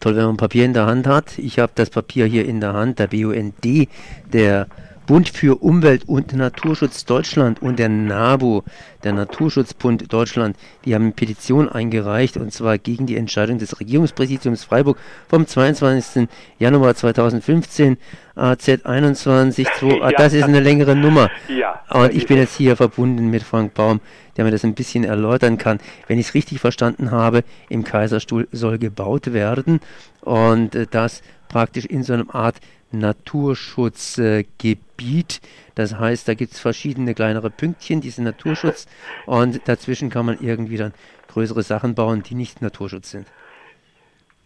toll, wenn man Papier in der Hand hat. Ich habe das Papier hier in der Hand, der BUND, der Bund für Umwelt und Naturschutz Deutschland und der NABU, der Naturschutzbund Deutschland, die haben eine Petition eingereicht und zwar gegen die Entscheidung des Regierungspräsidiums Freiburg vom 22. Januar 2015 AZ 21 2, ja. das ist eine längere Nummer. Ja, und ich bin jetzt hier verbunden mit Frank Baum, der mir das ein bisschen erläutern kann. Wenn ich es richtig verstanden habe, im Kaiserstuhl soll gebaut werden und äh, das praktisch in so einer Art Naturschutzgebiet. Das heißt, da gibt es verschiedene kleinere Pünktchen, diese Naturschutz, und dazwischen kann man irgendwie dann größere Sachen bauen, die nicht Naturschutz sind.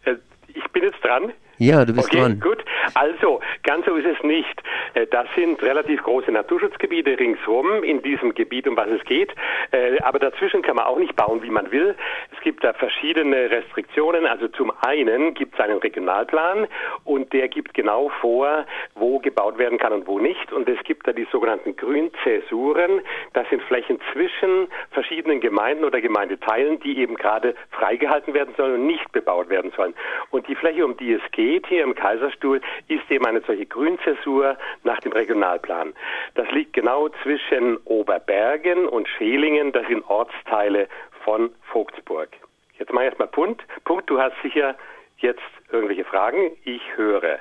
Äh, ich bin jetzt dran. Ja, du bist okay, dran. Gut, also ganz so ist es nicht. Äh, das sind relativ große Naturschutzgebiete ringsherum in diesem Gebiet, um was es geht. Äh, aber dazwischen kann man auch nicht bauen, wie man will. Es gibt da verschiedene Restriktionen. Also zum einen gibt es einen Regionalplan und der gibt genau vor, wo gebaut werden kann und wo nicht. Und es gibt da die sogenannten Grünzäsuren. Das sind Flächen zwischen verschiedenen Gemeinden oder Gemeindeteilen, die eben gerade freigehalten werden sollen und nicht bebaut werden sollen. Und die Fläche, um die es geht hier im Kaiserstuhl, ist eben eine solche Grünzäsur nach dem Regionalplan. Das liegt genau zwischen Oberbergen und Schelingen, das sind Ortsteile von Vogtsburg. Jetzt mal erstmal Punkt. Punkt, du hast sicher jetzt irgendwelche Fragen. Ich höre.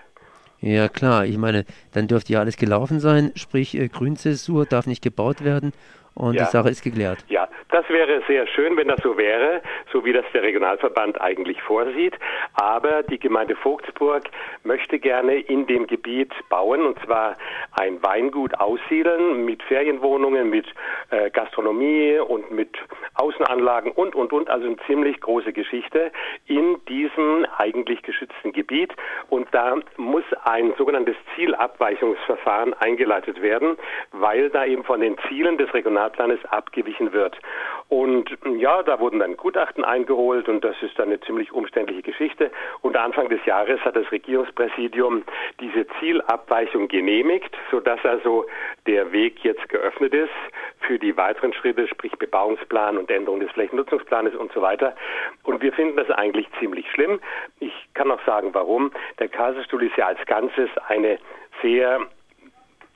Ja klar, ich meine, dann dürfte ja alles gelaufen sein, sprich äh, Grünzäsur darf nicht gebaut werden und ja. die Sache ist geklärt. Ja, das wäre sehr schön, wenn das so wäre, so wie das der Regionalverband eigentlich vorsieht. Aber die Gemeinde Vogtsburg möchte gerne in dem Gebiet bauen, und zwar ein Weingut aussiedeln mit Ferienwohnungen, mit äh, Gastronomie und mit Außenanlagen und, und, und. Also eine ziemlich große Geschichte in diesem eigentlich geschützten Gebiet. Und da muss ein sogenanntes Zielabweichungsverfahren eingeleitet werden, weil da eben von den Zielen des Regionalverbands Fahrplanes abgewichen wird. Und ja, da wurden dann Gutachten eingeholt und das ist dann eine ziemlich umständliche Geschichte. Und Anfang des Jahres hat das Regierungspräsidium diese Zielabweichung genehmigt, sodass also der Weg jetzt geöffnet ist für die weiteren Schritte, sprich Bebauungsplan und Änderung des Flächennutzungsplanes und so weiter. Und wir finden das eigentlich ziemlich schlimm. Ich kann auch sagen, warum. Der Kaiserstuhl ist ja als Ganzes eine sehr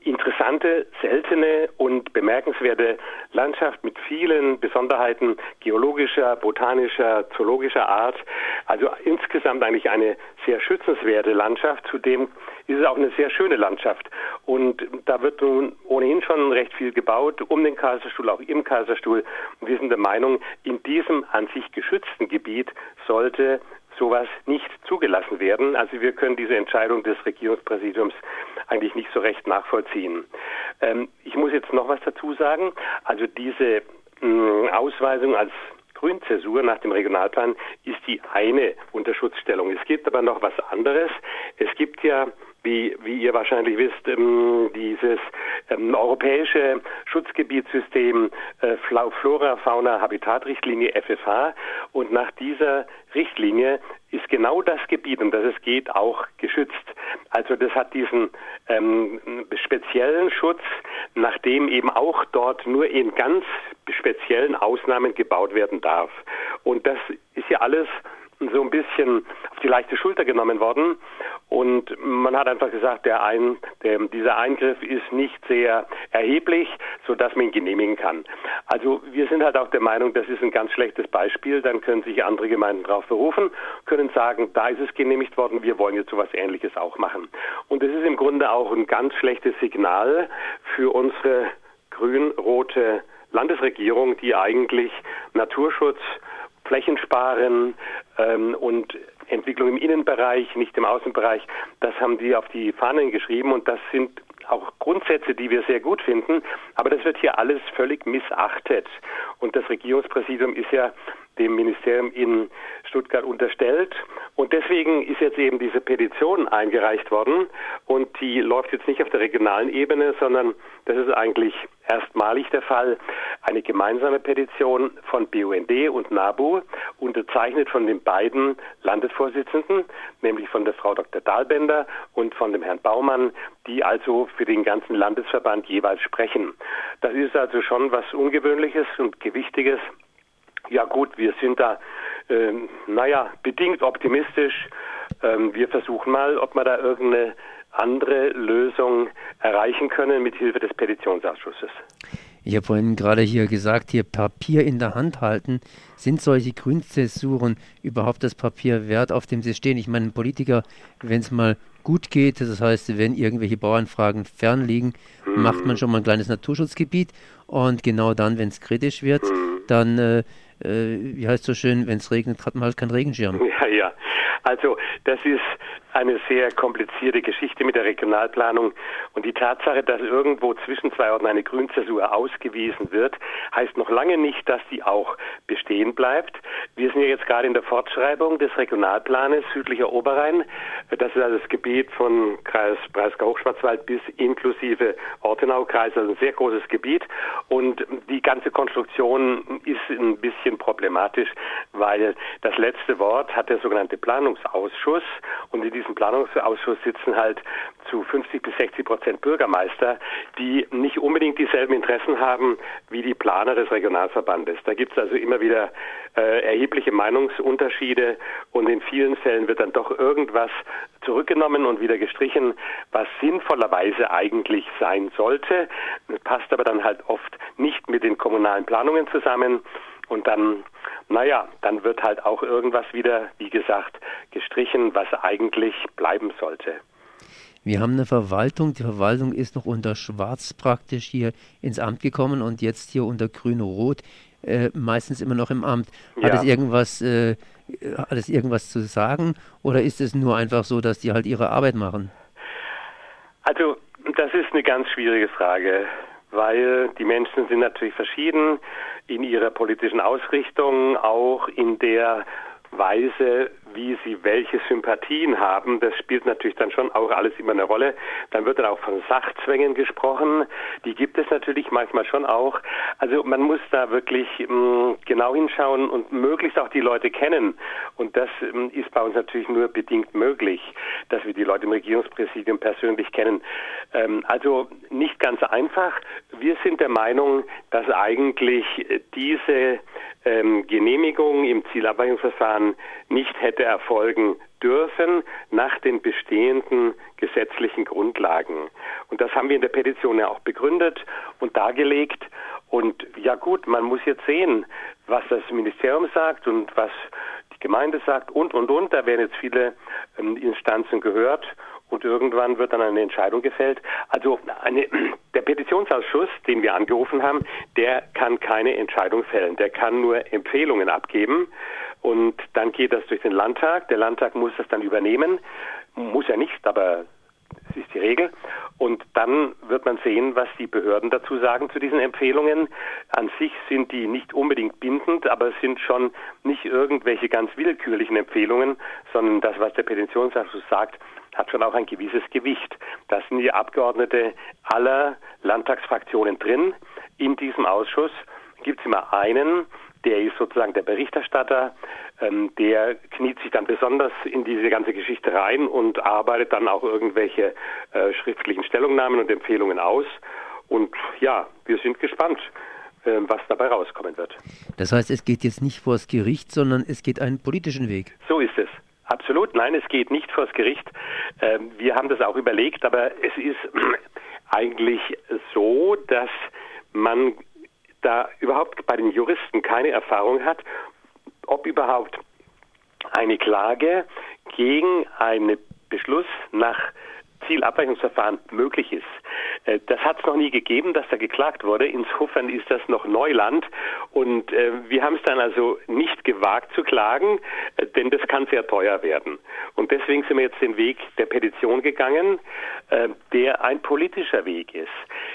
interessante, seltene und bemerkenswerte Landschaft mit vielen Besonderheiten geologischer, botanischer, zoologischer Art. Also insgesamt eigentlich eine sehr schützenswerte Landschaft. Zudem ist es auch eine sehr schöne Landschaft. Und da wird nun ohnehin schon recht viel gebaut um den Kaiserstuhl, auch im Kaiserstuhl. Wir sind der Meinung, in diesem an sich geschützten Gebiet sollte sowas nicht zugelassen werden. Also wir können diese Entscheidung des Regierungspräsidiums eigentlich nicht so recht nachvollziehen. Ähm, ich muss jetzt noch was dazu sagen. Also diese mh, mm, Ausweisung als Grünzäsur nach dem Regionalplan ist die eine Unterschutzstellung. Es gibt aber noch was anderes. Es gibt ja wie, wie ihr wahrscheinlich wisst, ähm, dieses ähm, europäische Schutzgebietssystem äh, Flora, Fauna, Habitatrichtlinie FFH. Und nach dieser Richtlinie ist genau das Gebiet, um das es geht, auch geschützt. Also das hat diesen ähm, speziellen Schutz, nachdem eben auch dort nur in ganz speziellen Ausnahmen gebaut werden darf. Und das ist ja alles so ein bisschen auf die leichte Schulter genommen worden. Und man hat einfach gesagt, der ein, der, dieser Eingriff ist nicht sehr erheblich, sodass man ihn genehmigen kann. Also wir sind halt auch der Meinung, das ist ein ganz schlechtes Beispiel. Dann können sich andere Gemeinden darauf berufen, können sagen, da ist es genehmigt worden, wir wollen jetzt so etwas Ähnliches auch machen. Und das ist im Grunde auch ein ganz schlechtes Signal für unsere grün-rote Landesregierung, die eigentlich Naturschutz Flächensparen ähm, und Entwicklung im Innenbereich, nicht im Außenbereich, das haben die auf die Fahnen geschrieben und das sind auch Grundsätze, die wir sehr gut finden, aber das wird hier alles völlig missachtet. Und das Regierungspräsidium ist ja dem Ministerium in Stuttgart unterstellt. Und deswegen ist jetzt eben diese Petition eingereicht worden. Und die läuft jetzt nicht auf der regionalen Ebene, sondern das ist eigentlich erstmalig der Fall. Eine gemeinsame Petition von BUND und NABU, unterzeichnet von den beiden Landesvorsitzenden, nämlich von der Frau Dr. Dahlbender und von dem Herrn Baumann, die also für den ganzen Landesverband jeweils sprechen. Das ist also schon was Ungewöhnliches und Gewichtiges ja gut, wir sind da, äh, naja, bedingt optimistisch. ähm, wir versuchen mal, ob wir da irgendeine andere Lösung erreichen können mit Hilfe des Petitionsausschusses. Ich habe vorhin gerade hier gesagt, hier Papier in der Hand halten. Sind solche Grünzäsuren überhaupt das Papier wert, auf dem sie stehen? Ich meine, Politiker, wenn es mal gut geht, das heißt, wenn irgendwelche Bauernfragen fern liegen, mhm. macht man schon mal ein kleines Naturschutzgebiet und genau dann, wenn es kritisch wird, mhm. dann, äh, äh, wie heißt es so schön, wenn es regnet, hat man halt keinen Regenschirm. Ja, ja. Also das ist eine sehr komplizierte Geschichte mit der Regionalplanung. Und die Tatsache, dass irgendwo zwischen zwei Orten eine Grünzäsur ausgewiesen wird, heißt noch lange nicht, dass die auch bestehen bleibt. Wir sind ja jetzt gerade in der Fortschreibung des Regionalplanes südlicher Oberrhein. Das ist also das Gebiet von Kreis Breisgau-Hochschwarzwald bis inklusive Ortenau-Kreis, also ein sehr großes Gebiet. Und die ganze Konstruktion ist ein bisschen problematisch, weil das letzte Wort hat der sogenannte Planungsausschuss und in diesem Planungsausschuss sitzen halt zu 50 bis 60 Prozent Bürgermeister, die nicht unbedingt dieselben Interessen haben wie die Planer des Regionalverbandes. Da gibt es also immer wieder äh, erhebliche Meinungsunterschiede und in vielen Fällen wird dann doch irgendwas zurückgenommen und wieder gestrichen, was sinnvollerweise eigentlich sein sollte, passt aber dann halt oft nicht mit den kommunalen Planungen zusammen. Und dann, naja, dann wird halt auch irgendwas wieder, wie gesagt, gestrichen, was eigentlich bleiben sollte. Wir haben eine Verwaltung, die Verwaltung ist noch unter Schwarz praktisch hier ins Amt gekommen und jetzt hier unter Grün-Rot, äh, meistens immer noch im Amt. Hat ja. es irgendwas, äh, hat es irgendwas zu sagen oder ist es nur einfach so, dass die halt ihre Arbeit machen? Also, das ist eine ganz schwierige Frage weil die Menschen sind natürlich verschieden in ihrer politischen Ausrichtung, auch in der Weise, wie sie welche Sympathien haben, das spielt natürlich dann schon auch alles immer eine Rolle. Dann wird dann auch von Sachzwängen gesprochen. Die gibt es natürlich manchmal schon auch. Also man muss da wirklich mh, mm, genau hinschauen und möglichst auch die Leute kennen. Und das mh, mm, ist bei uns natürlich nur bedingt möglich, dass wir die Leute im Regierungspräsidium persönlich kennen. Ähm, also nicht ganz einfach. Wir sind der Meinung, dass eigentlich diese ähm, Genehmigung im Zielabweichungsverfahren nicht hätte erfolgen dürfen nach den bestehenden gesetzlichen Grundlagen. Und das haben wir in der Petition ja auch begründet und dargelegt. Und ja gut, man muss jetzt sehen, was das Ministerium sagt und was die Gemeinde sagt und, und, und. Da werden jetzt viele ähm, Instanzen gehört und irgendwann wird dann eine Entscheidung gefällt. Also eine, der Petitionsausschuss, den wir angerufen haben, der kann keine Entscheidung fällen. Der kann nur Empfehlungen abgeben und dann geht das durch den Landtag. Der Landtag muss das dann übernehmen. Muss er nicht, aber das ist die Regel. Und dann wird man sehen, was die Behörden dazu sagen zu diesen Empfehlungen. An sich sind die nicht unbedingt bindend, aber es sind schon nicht irgendwelche ganz willkürlichen Empfehlungen, sondern das, was der Petitionsausschuss sagt, hat schon auch ein gewisses Gewicht. Da sind die Abgeordnete aller Landtagsfraktionen drin. In diesem Ausschuss gibt es immer einen, der ist sozusagen der Berichterstatter, ähm, der kniet sich dann besonders in diese ganze Geschichte rein und arbeitet dann auch irgendwelche äh, schriftlichen Stellungnahmen und Empfehlungen aus. Und ja, wir sind gespannt, äh, was dabei rauskommen wird. Das heißt, es geht jetzt nicht vors Gericht, sondern es geht einen politischen Weg. So ist es. Absolut, nein, es geht nicht vors Gericht. Ähm, wir haben das auch überlegt, aber es ist eigentlich so, dass man da überhaupt bei den Juristen keine Erfahrung hat, ob überhaupt eine Klage gegen einen Beschluss nach Zielabweichungsverfahren möglich ist. Äh, das hat es noch nie gegeben, dass da geklagt wurde. Insofern ist das noch Neuland. Und äh, wir haben es dann also nicht gewagt zu klagen, äh, denn das kann sehr teuer werden. Und deswegen sind wir jetzt den Weg der Petition gegangen, äh, der ein politischer Weg ist.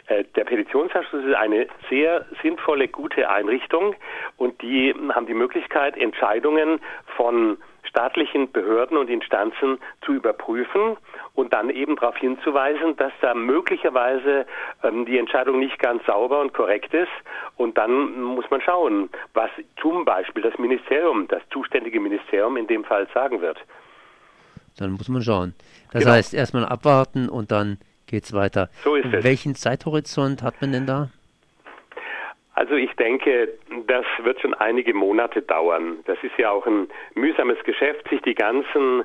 Äh, der Petitionsausschuss ist eine sehr sinnvolle, gute Einrichtung und die haben die Möglichkeit, Entscheidungen von staatlichen Behörden und Instanzen zu überprüfen und dann eben darauf hinzuweisen, dass da möglicherweise ähm, die Entscheidung nicht ganz sauber und korrekt ist. Und dann muss man schauen, was zum Beispiel das Ministerium, das zuständige Ministerium in dem Fall sagen wird. Dann muss man schauen. Das genau. heißt, erstmal abwarten und dann geht es weiter. So ist es. Welchen Zeithorizont hat man denn da? Also ich denke, das wird schon einige Monate dauern. Das ist ja auch ein mühsames Geschäft, sich die ganzen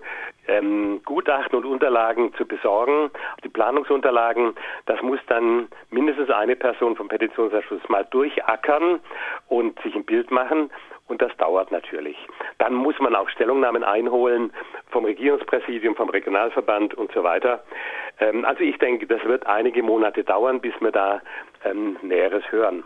ähm, Gutachten und Unterlagen zu besorgen, die Planungsunterlagen. Das muss dann mindestens eine Person vom Petitionsausschuss mal durchackern und sich ein Bild machen. Und das dauert natürlich. Dann muss man auch Stellungnahmen einholen vom Regierungspräsidium, vom Regionalverband und so weiter. Ähm, also ich denke, das wird einige Monate dauern, bis wir da ähm, Näheres hören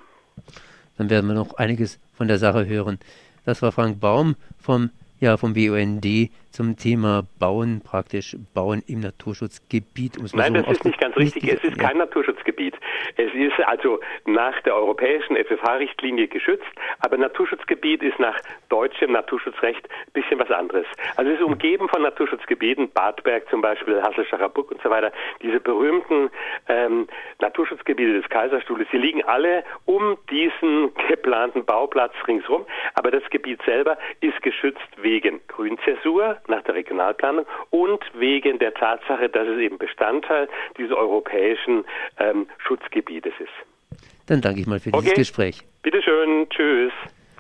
dann werden wir noch einiges von der Sache hören. Das war Frank Baum vom, ja, vom BUND zum Thema Bauen, praktisch Bauen im Naturschutzgebiet. Nein, so das ist nicht ganz richtig. es ist kein Naturschutzgebiet. Es ist also nach der europäischen FFH-Richtlinie geschützt, aber Naturschutzgebiet ist nach deutschem Naturschutzrecht ein bisschen was anderes. Also es ist umgeben von Naturschutzgebieten, Badberg zum Beispiel, Hasselschacher Buck und so weiter, diese berühmten ähm, Naturschutzgebiete des Kaiserstuhles, die liegen alle um diesen geplanten Bauplatz ringsherum, aber das Gebiet selber ist geschützt wegen Grünzäsur nach der Regionalplanung und wegen der Tatsache, dass es eben Bestandteil dieses europäischen ähm, Schutzgebietes ist. Dann danke ich mal für dieses okay. Gespräch. Bitte schön. Tschüss.